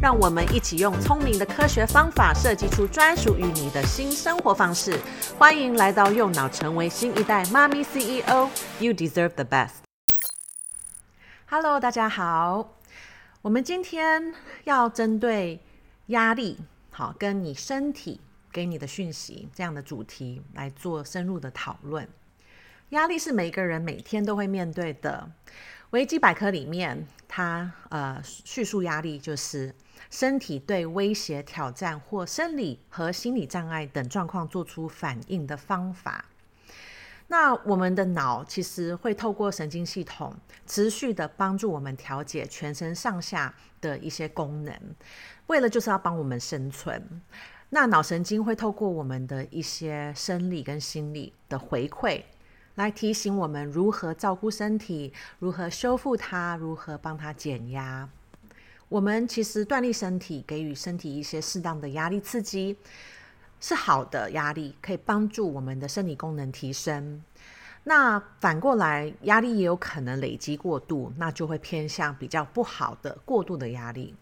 让我们一起用聪明的科学方法设计出专属于你的新生活方式。欢迎来到右脑，成为新一代妈咪 CEO。You deserve the best。Hello，大家好。我们今天要针对压力，好，跟你身体给你的讯息这样的主题来做深入的讨论。压力是每个人每天都会面对的。维基百科里面，它呃叙述压力就是。身体对威胁、挑战或生理和心理障碍等状况做出反应的方法。那我们的脑其实会透过神经系统持续的帮助我们调节全身上下的一些功能，为了就是要帮我们生存。那脑神经会透过我们的一些生理跟心理的回馈，来提醒我们如何照顾身体，如何修复它，如何帮它减压。我们其实锻炼身体，给予身体一些适当的压力刺激，是好的压力，可以帮助我们的生理功能提升。那反过来，压力也有可能累积过度，那就会偏向比较不好的过度的压力。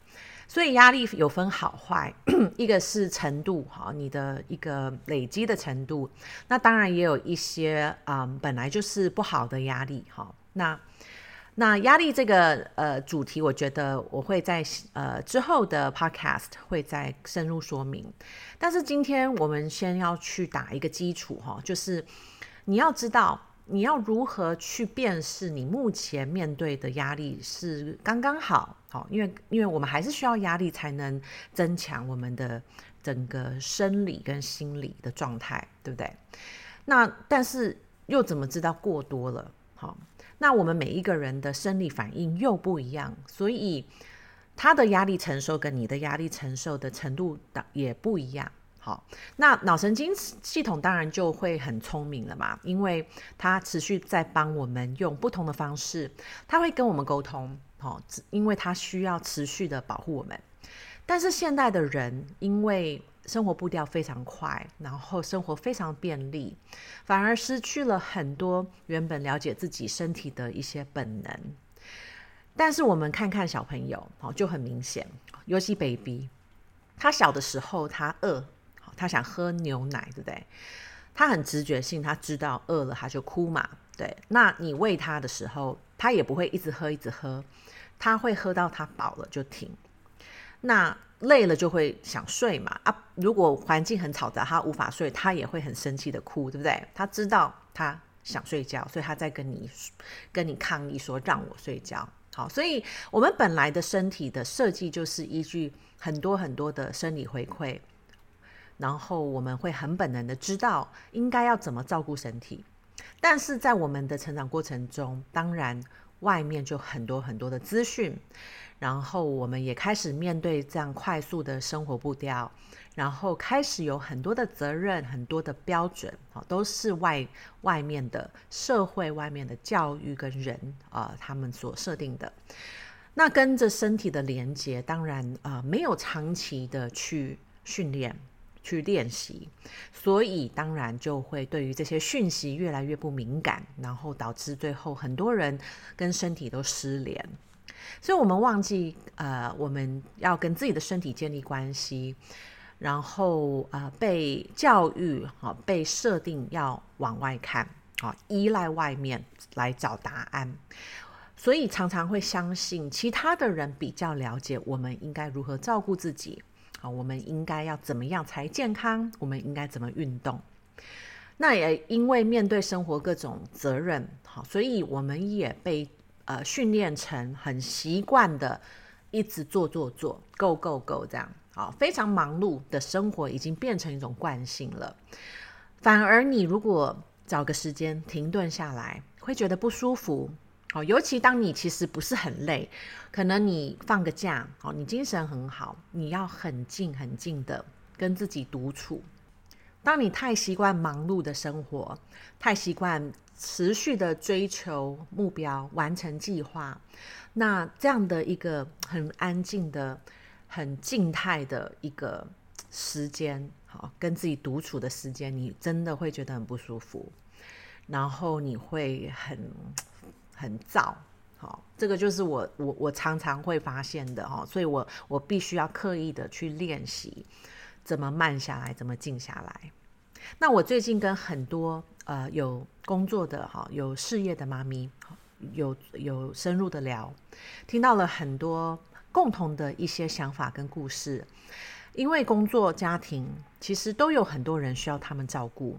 所以压力有分好坏，一个是程度哈，你的一个累积的程度。那当然也有一些啊、嗯，本来就是不好的压力哈。那那压力这个呃主题，我觉得我会在呃之后的 podcast 会再深入说明。但是今天我们先要去打一个基础哈，就是你要知道你要如何去辨识你目前面对的压力是刚刚好，好，因为因为我们还是需要压力才能增强我们的整个生理跟心理的状态，对不对？那但是又怎么知道过多了？好。那我们每一个人的生理反应又不一样，所以他的压力承受跟你的压力承受的程度的也不一样。好，那脑神经系统当然就会很聪明了嘛，因为它持续在帮我们用不同的方式，它会跟我们沟通。好，因为它需要持续的保护我们。但是现代的人因为生活步调非常快，然后生活非常便利，反而失去了很多原本了解自己身体的一些本能。但是我们看看小朋友，哦，就很明显，尤其 baby，他小的时候他饿，他想喝牛奶，对不对？他很直觉性，他知道饿了他就哭嘛，对。那你喂他的时候，他也不会一直喝一直喝，他会喝到他饱了就停。那累了就会想睡嘛啊！如果环境很嘈杂，他无法睡，他也会很生气的哭，对不对？他知道他想睡觉，所以他在跟你跟你抗议说让我睡觉。好，所以我们本来的身体的设计就是依据很多很多的生理回馈，然后我们会很本能的知道应该要怎么照顾身体。但是在我们的成长过程中，当然外面就很多很多的资讯。然后我们也开始面对这样快速的生活步调，然后开始有很多的责任、很多的标准，啊，都是外外面的社会、外面的教育跟人啊，他们所设定的。那跟着身体的连接，当然啊，没有长期的去训练、去练习，所以当然就会对于这些讯息越来越不敏感，然后导致最后很多人跟身体都失联。所以，我们忘记，呃，我们要跟自己的身体建立关系，然后，呃，被教育，哈、被设定要往外看，啊、哦，依赖外面来找答案，所以常常会相信其他的人比较了解我们应该如何照顾自己，啊、哦，我们应该要怎么样才健康，我们应该怎么运动。那也因为面对生活各种责任，好、所以我们也被。呃，训练成很习惯的，一直做做做，go go go 这样，好，非常忙碌的生活已经变成一种惯性了。反而你如果找个时间停顿下来，会觉得不舒服。好，尤其当你其实不是很累，可能你放个假，好，你精神很好，你要很静很静的跟自己独处。当你太习惯忙碌的生活，太习惯持续的追求目标、完成计划，那这样的一个很安静的、很静态的一个时间，好，跟自己独处的时间，你真的会觉得很不舒服，然后你会很很燥，好，这个就是我我我常常会发现的哈，所以我我必须要刻意的去练习。怎么慢下来？怎么静下来？那我最近跟很多呃有工作的哈、有事业的妈咪，有有深入的聊，听到了很多共同的一些想法跟故事。因为工作家庭其实都有很多人需要他们照顾，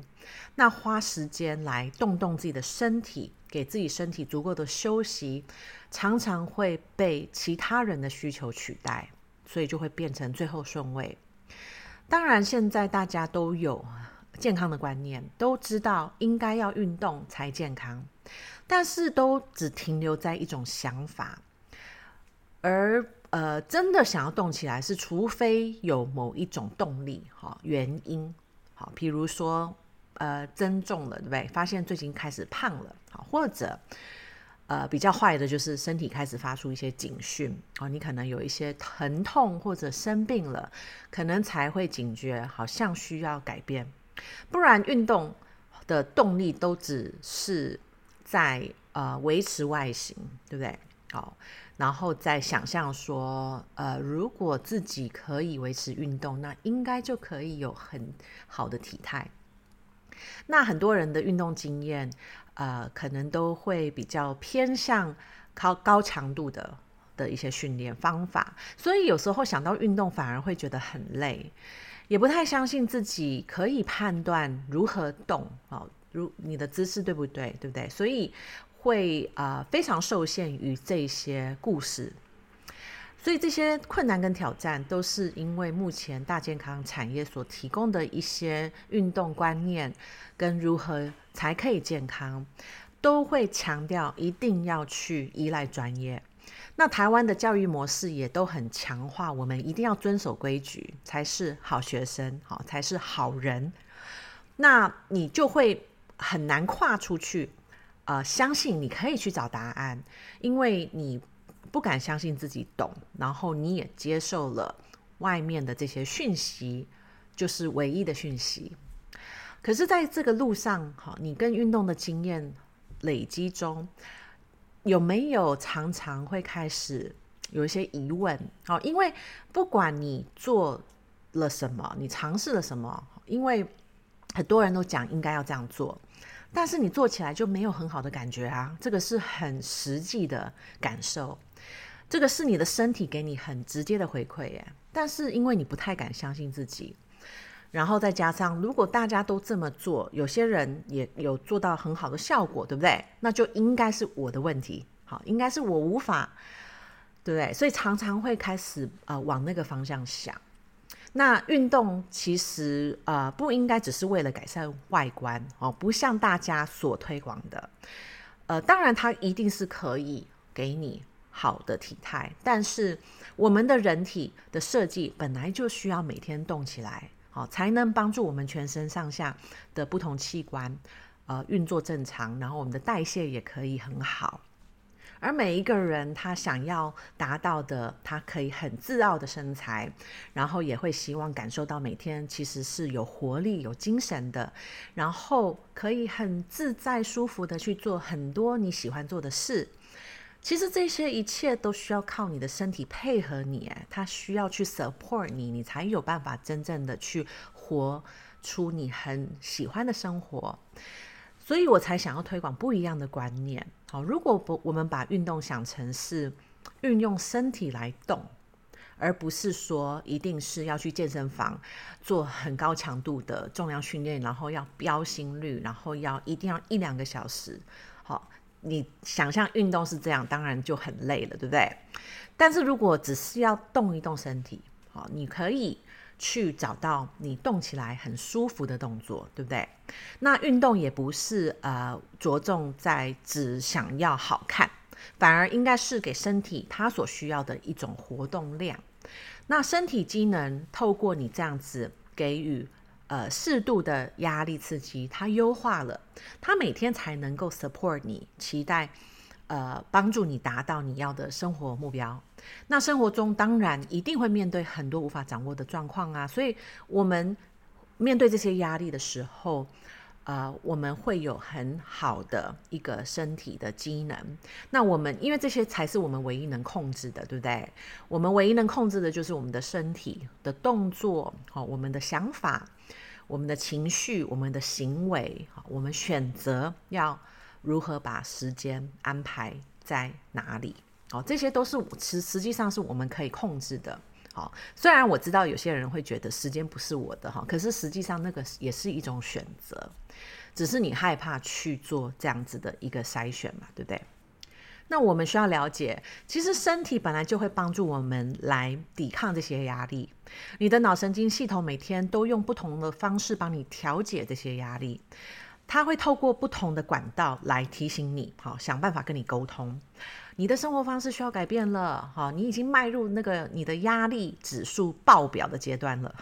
那花时间来动动自己的身体，给自己身体足够的休息，常常会被其他人的需求取代，所以就会变成最后顺位。当然，现在大家都有健康的观念，都知道应该要运动才健康，但是都只停留在一种想法，而呃，真的想要动起来，是除非有某一种动力哈原因，好，比如说呃增重了，对不对？发现最近开始胖了，好，或者。呃，比较坏的就是身体开始发出一些警讯哦，你可能有一些疼痛或者生病了，可能才会警觉，好像需要改变。不然运动的动力都只是在呃维持外形，对不对？好，然后再想象说，呃，如果自己可以维持运动，那应该就可以有很好的体态。那很多人的运动经验。呃，可能都会比较偏向高高强度的的一些训练方法，所以有时候想到运动反而会觉得很累，也不太相信自己可以判断如何动哦，如你的姿势对不对，对不对？所以会啊、非常受限于这些故事。所以这些困难跟挑战，都是因为目前大健康产业所提供的一些运动观念，跟如何才可以健康，都会强调一定要去依赖专业。那台湾的教育模式也都很强化，我们一定要遵守规矩，才是好学生，好才是好人。那你就会很难跨出去，呃，相信你可以去找答案，因为你。不敢相信自己懂，然后你也接受了外面的这些讯息，就是唯一的讯息。可是，在这个路上，哈，你跟运动的经验累积中，有没有常常会开始有一些疑问？哦，因为不管你做了什么，你尝试了什么，因为很多人都讲应该要这样做，但是你做起来就没有很好的感觉啊，这个是很实际的感受。这个是你的身体给你很直接的回馈耶，但是因为你不太敢相信自己，然后再加上如果大家都这么做，有些人也有做到很好的效果，对不对？那就应该是我的问题，好，应该是我无法，对不对？所以常常会开始呃往那个方向想。那运动其实呃不应该只是为了改善外观哦，不像大家所推广的，呃，当然它一定是可以给你。好的体态，但是我们的人体的设计本来就需要每天动起来，好，才能帮助我们全身上下的不同器官，呃，运作正常，然后我们的代谢也可以很好。而每一个人他想要达到的，他可以很自傲的身材，然后也会希望感受到每天其实是有活力、有精神的，然后可以很自在、舒服的去做很多你喜欢做的事。其实这些一切都需要靠你的身体配合你，哎，它需要去 support 你，你才有办法真正的去活出你很喜欢的生活。所以我才想要推广不一样的观念。好，如果不我们把运动想成是运用身体来动，而不是说一定是要去健身房做很高强度的重量训练，然后要标心率，然后要一定要一两个小时，好。你想象运动是这样，当然就很累了，对不对？但是如果只是要动一动身体，好，你可以去找到你动起来很舒服的动作，对不对？那运动也不是呃着重在只想要好看，反而应该是给身体它所需要的一种活动量。那身体机能透过你这样子给予呃适度的压力刺激，它优化了，它每天才能够 support 你，期待呃帮助你达到你要的生活目标。那生活中当然一定会面对很多无法掌握的状况啊，所以我们面对这些压力的时候，呃，我们会有很好的一个身体的机能。那我们因为这些才是我们唯一能控制的，对不对？我们唯一能控制的就是我们的身体的动作，好，我们的想法、我们的情绪、我们的行为，好，我们选择要如何把时间安排在哪里。哦，这些都是实实际上是我们可以控制的。好，虽然我知道有些人会觉得时间不是我的哈，可是实际上那个也是一种选择，只是你害怕去做这样子的一个筛选嘛，对不对？那我们需要了解，其实身体本来就会帮助我们来抵抗这些压力。你的脑神经系统每天都用不同的方式帮你调节这些压力，它会透过不同的管道来提醒你，好，想办法跟你沟通。你的生活方式需要改变了，哈，你已经迈入那个你的压力指数爆表的阶段了，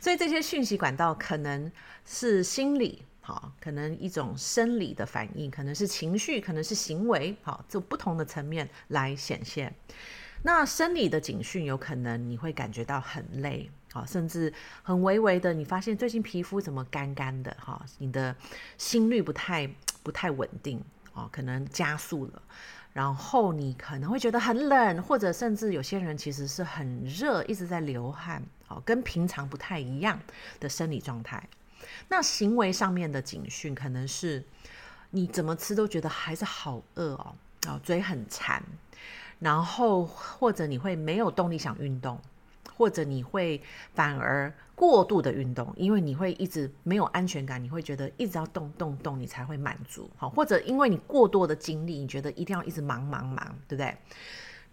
所以这些讯息管道可能是心理，好，可能一种生理的反应，可能是情绪，可能是行为，好，就不同的层面来显现。那生理的警讯有可能你会感觉到很累，好，甚至很微微的，你发现最近皮肤怎么干干的，哈，你的心率不太不太稳定，哦，可能加速了。然后你可能会觉得很冷，或者甚至有些人其实是很热，一直在流汗，好，跟平常不太一样的生理状态。那行为上面的警讯可能是你怎么吃都觉得还是好饿哦，哦，嘴很馋，然后或者你会没有动力想运动。或者你会反而过度的运动，因为你会一直没有安全感，你会觉得一直要动动动，你才会满足。好，或者因为你过多的精力，你觉得一定要一直忙忙忙，对不对？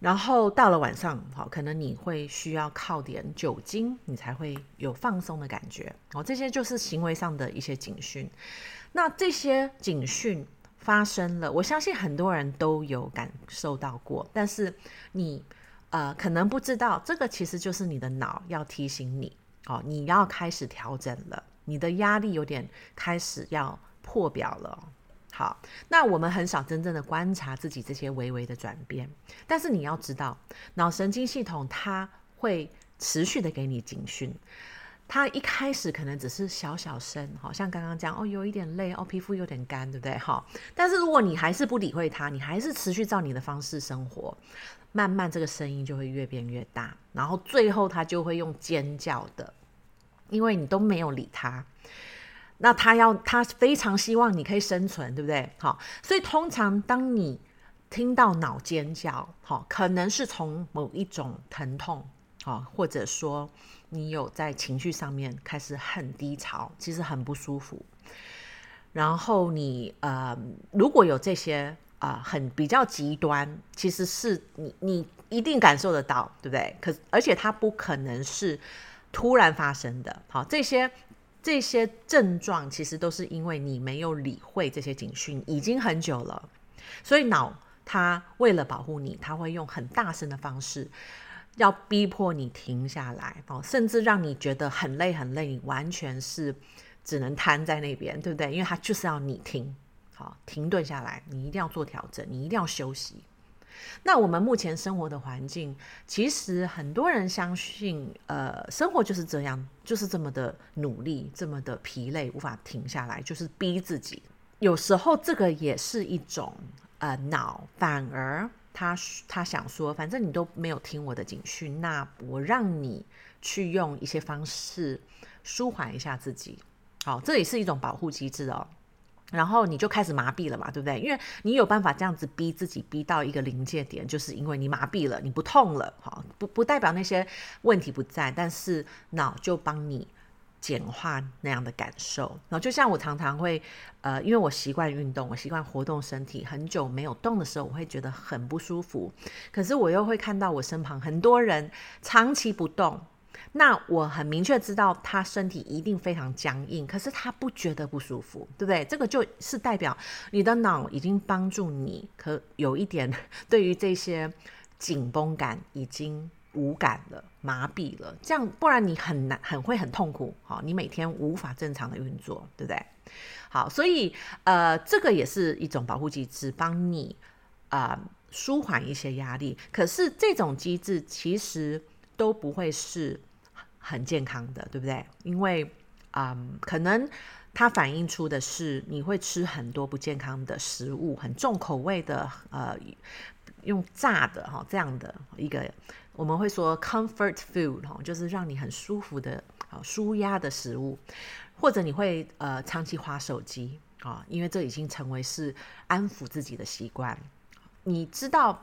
然后到了晚上，好，可能你会需要靠点酒精，你才会有放松的感觉。哦，这些就是行为上的一些警讯。那这些警讯发生了，我相信很多人都有感受到过，但是你。呃，可能不知道，这个其实就是你的脑要提醒你哦，你要开始调整了，你的压力有点开始要破表了。好，那我们很少真正的观察自己这些微微的转变，但是你要知道，脑神经系统它会持续的给你警讯。它一开始可能只是小小声，好像刚刚讲哦，有一点累哦，皮肤有点干，对不对？哈，但是如果你还是不理会它，你还是持续照你的方式生活，慢慢这个声音就会越变越大，然后最后它就会用尖叫的，因为你都没有理它，那他要他非常希望你可以生存，对不对？好，所以通常当你听到脑尖叫，好，可能是从某一种疼痛，好，或者说。你有在情绪上面开始很低潮，其实很不舒服。然后你呃，如果有这些啊、很比较极端，其实是你你一定感受得到，对不对？可而且它不可能是突然发生的。好，这些这些症状其实都是因为你没有理会这些警讯，已经很久了。所以脑它为了保护你，它会用很大声的方式。要逼迫你停下来哦，甚至让你觉得很累很累，你完全是只能瘫在那边，对不对？因为他就是要你停，好，停顿下来，你一定要做调整，你一定要休息。那我们目前生活的环境，其实很多人相信，呃，生活就是这样，就是这么的努力，这么的疲累，无法停下来，就是逼自己。有时候这个也是一种呃脑，反而。他他想说，反正你都没有听我的警讯，那我让你去用一些方式舒缓一下自己，好，这也是一种保护机制哦。然后你就开始麻痹了嘛，对不对？因为你有办法这样子逼自己，逼到一个临界点，就是因为你麻痹了，你不痛了，好，不不代表那些问题不在，但是脑就帮你。简化那样的感受，然后就像我常常会，呃，因为我习惯运动，我习惯活动身体，很久没有动的时候，我会觉得很不舒服。可是我又会看到我身旁很多人长期不动，那我很明确知道他身体一定非常僵硬，可是他不觉得不舒服，对不对？这个就是代表你的脑已经帮助你，可有一点对于这些紧绷感已经无感了，麻痹了，这样不然你很难，很会很痛苦，好，你每天无法正常的运作，对不对？好，所以呃，这个也是一种保护机制，帮你啊、舒缓一些压力。可是这种机制其实都不会是很健康的，对不对？因为啊、可能它反映出的是你会吃很多不健康的食物，很重口味的，呃，用炸的哈这样的一个。我们会说 comfort food 哈，就是让你很舒服的，舒压的食物，或者你会呃长期滑手机啊，因为这已经成为是安抚自己的习惯。你知道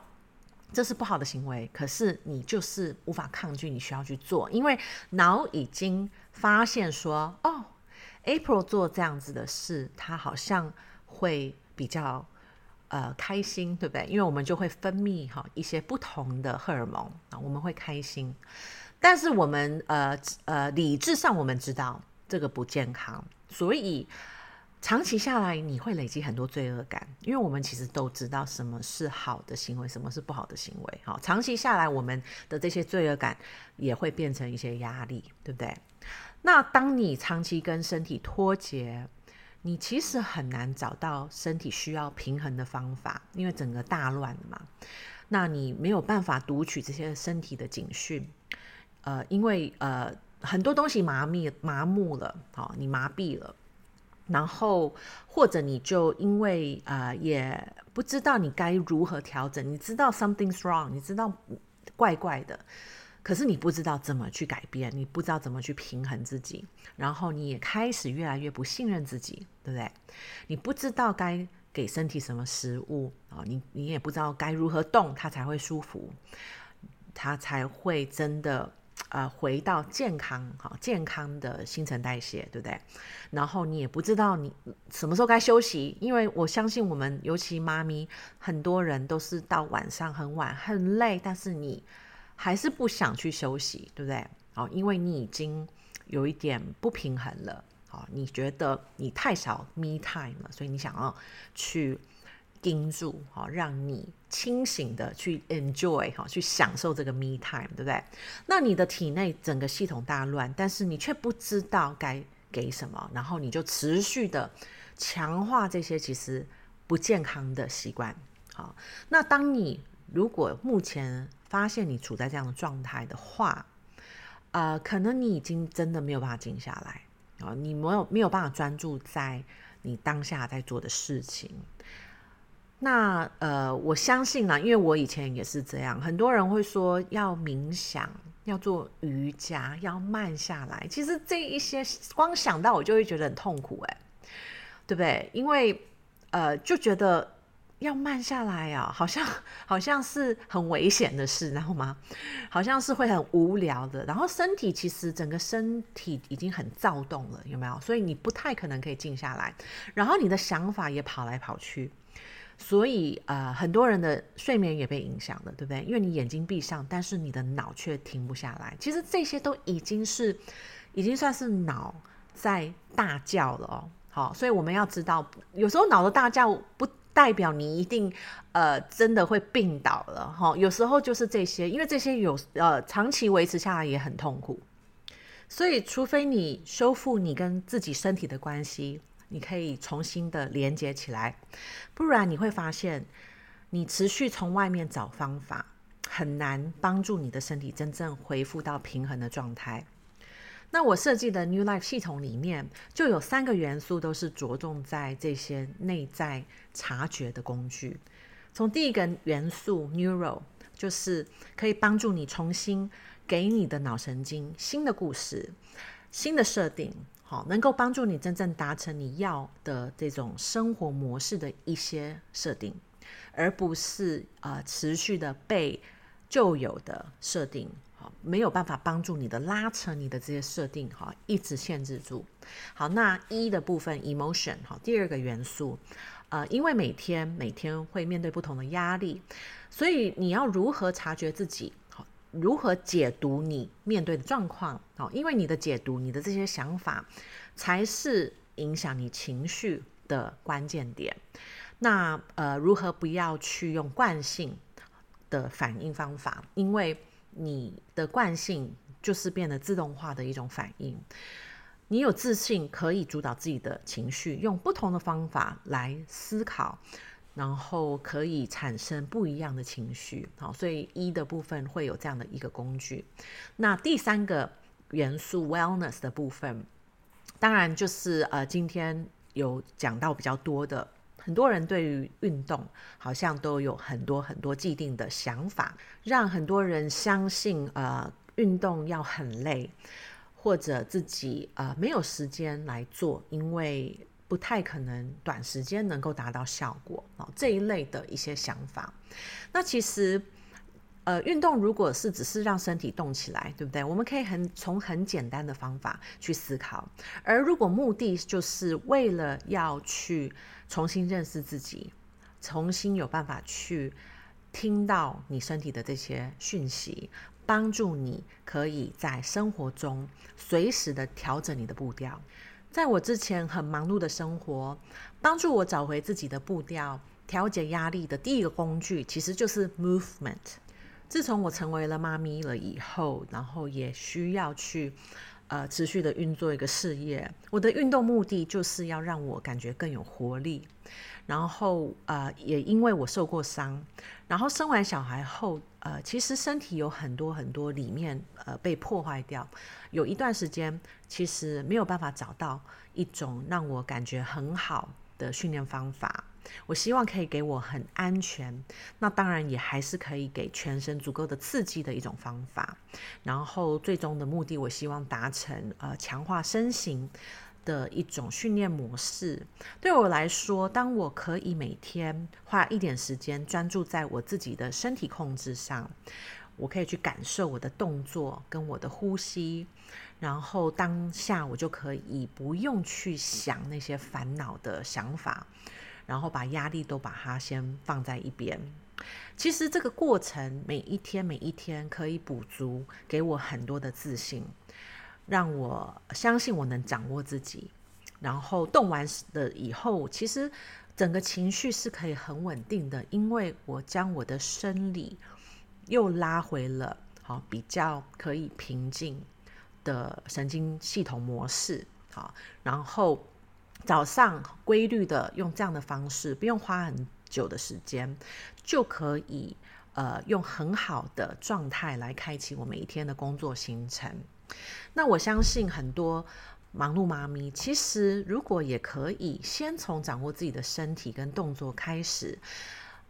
这是不好的行为，可是你就是无法抗拒，你需要去做，因为脑已经发现说，哦，April 做这样子的事，他好像会比较。呃，开心，对不对？因为我们就会分泌哈一些不同的荷尔蒙啊，我们会开心。但是我们呃呃理智上我们知道这个不健康，所以长期下来你会累积很多罪恶感。因为我们其实都知道什么是好的行为，什么是不好的行为。好，长期下来我们的这些罪恶感也会变成一些压力，对不对？那当你长期跟身体脱节，你其实很难找到身体需要平衡的方法，因为整个大乱嘛。那你没有办法读取这些身体的警讯，呃，因为呃很多东西麻痹麻木了，好，你麻痹了，然后或者你就因为呃也不知道你该如何调整，你知道 something's wrong，你知道怪怪的。可是你不知道怎么去改变，你不知道怎么去平衡自己，然后你也开始越来越不信任自己，对不对？你不知道该给身体什么食物啊，你你也不知道该如何动，它才会舒服，它才会真的呃回到健康哈健康的新陈代谢，对不对？然后你也不知道你什么时候该休息，因为我相信我们尤其妈咪，很多人都是到晚上很晚很累，但是你。还是不想去休息，对不对？哦，因为你已经有一点不平衡了，哦，你觉得你太少 me time 了，所以你想要去盯住，哦，让你清醒的去 enjoy，哈，去享受这个 me time，对不对？那你的体内整个系统大乱，但是你却不知道该给什么，然后你就持续的强化这些其实不健康的习惯，好，那当你如果目前发现你处在这样的状态的话，呃，可能你已经真的没有办法静下来啊，你没有没有办法专注在你当下在做的事情。那呃，我相信呢，因为我以前也是这样，很多人会说要冥想，要做瑜伽，要慢下来。其实这一些光想到我就会觉得很痛苦，哎，对不对？因为呃，就觉得。要慢下来啊，好像好像是很危险的事，然后吗？好像是会很无聊的。然后身体其实整个身体已经很躁动了，有没有？所以你不太可能可以静下来。然后你的想法也跑来跑去，所以呃，很多人的睡眠也被影响了，对不对？因为你眼睛闭上，但是你的脑却停不下来。其实这些都已经是已经算是脑在大叫了哦。好，所以我们要知道，有时候脑的大叫不。代表你一定，呃，真的会病倒了哈。有时候就是这些，因为这些有呃长期维持下来也很痛苦，所以除非你修复你跟自己身体的关系，你可以重新的连接起来，不然你会发现，你持续从外面找方法，很难帮助你的身体真正恢复到平衡的状态。那我设计的 New Life 系统里面就有三个元素，都是着重在这些内在察觉的工具。从第一个元素 Neuro，就是可以帮助你重新给你的脑神经新的故事、新的设定，好，能够帮助你真正达成你要的这种生活模式的一些设定，而不是呃持续的被旧有的设定。没有办法帮助你的拉扯，你的这些设定哈，一直限制住。好，那一的部分 emotion 哈，第二个元素，呃，因为每天每天会面对不同的压力，所以你要如何察觉自己？如何解读你面对的状况？好，因为你的解读，你的这些想法，才是影响你情绪的关键点。那呃，如何不要去用惯性的反应方法？因为你的惯性就是变得自动化的一种反应。你有自信，可以主导自己的情绪，用不同的方法来思考，然后可以产生不一样的情绪。好，所以一的部分会有这样的一个工具。那第三个元素 wellness 的部分，当然就是呃，今天有讲到比较多的，很多人对于运动好像都有很多很多既定的想法，让很多人相信呃，运动要很累。或者自己呃没有时间来做，因为不太可能短时间能够达到效果啊，这一类的一些想法。那其实呃运动如果是只是让身体动起来，对不对？我们可以很从很简单的方法去思考。而如果目的就是为了要去重新认识自己，重新有办法去听到你身体的这些讯息。帮助你可以在生活中随时的调整你的步调。在我之前很忙碌的生活，帮助我找回自己的步调、调节压力的第一个工具，其实就是 movement。自从我成为了妈咪了以后，然后也需要去呃持续的运作一个事业，我的运动目的就是要让我感觉更有活力。然后呃，也因为我受过伤，然后生完小孩后，呃，其实身体有很多很多里面呃被破坏掉，有一段时间其实没有办法找到一种让我感觉很好的训练方法。我希望可以给我很安全，那当然也还是可以给全身足够的刺激的一种方法。然后最终的目的，我希望达成呃强化身形。的一种训练模式，对我来说，当我可以每天花一点时间专注在我自己的身体控制上，我可以去感受我的动作跟我的呼吸，然后当下我就可以不用去想那些烦恼的想法，然后把压力都把它先放在一边。其实这个过程每一天每一天可以补足给我很多的自信。让我相信我能掌握自己，然后动完了以后，其实整个情绪是可以很稳定的，因为我将我的生理又拉回了好比较可以平静的神经系统模式，好，然后早上规律的用这样的方式，不用花很久的时间，就可以呃用很好的状态来开启我每一天的工作行程。那我相信很多忙碌妈咪，其实如果也可以先从掌握自己的身体跟动作开始，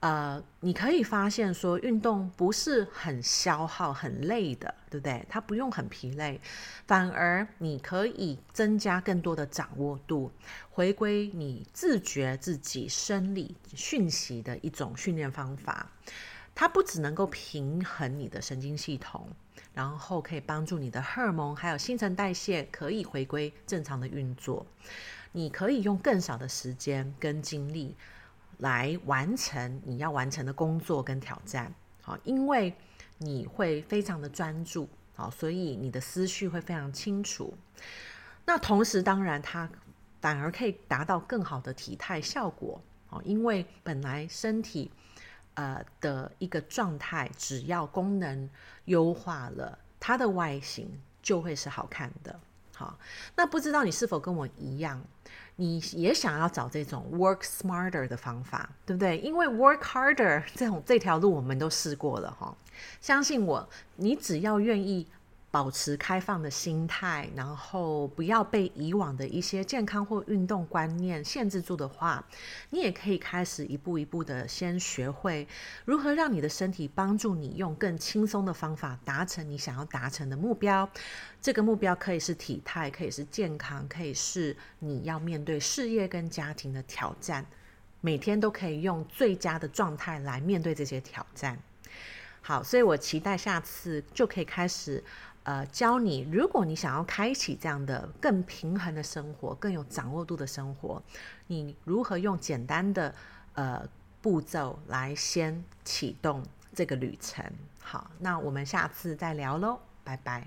呃，你可以发现说运动不是很消耗、很累的，对不对？它不用很疲累，反而你可以增加更多的掌握度，回归你自觉自己生理讯息的一种训练方法。它不只能够平衡你的神经系统。然后可以帮助你的荷尔蒙还有新陈代谢可以回归正常的运作，你可以用更少的时间跟精力来完成你要完成的工作跟挑战，好，因为你会非常的专注，好，所以你的思绪会非常清楚。那同时，当然它反而可以达到更好的体态效果，好，因为本来身体。呃的一个状态，只要功能优化了，它的外形就会是好看的。好，那不知道你是否跟我一样，你也想要找这种 work smarter 的方法，对不对？因为 work harder 这种这条路我们都试过了哈，相信我，你只要愿意。保持开放的心态，然后不要被以往的一些健康或运动观念限制住的话，你也可以开始一步一步的先学会如何让你的身体帮助你用更轻松的方法达成你想要达成的目标。这个目标可以是体态，可以是健康，可以是你要面对事业跟家庭的挑战，每天都可以用最佳的状态来面对这些挑战。好，所以我期待下次就可以开始。呃，教你，如果你想要开启这样的更平衡的生活，更有掌握度的生活，你如何用简单的呃步骤来先启动这个旅程？好，那我们下次再聊喽，拜拜。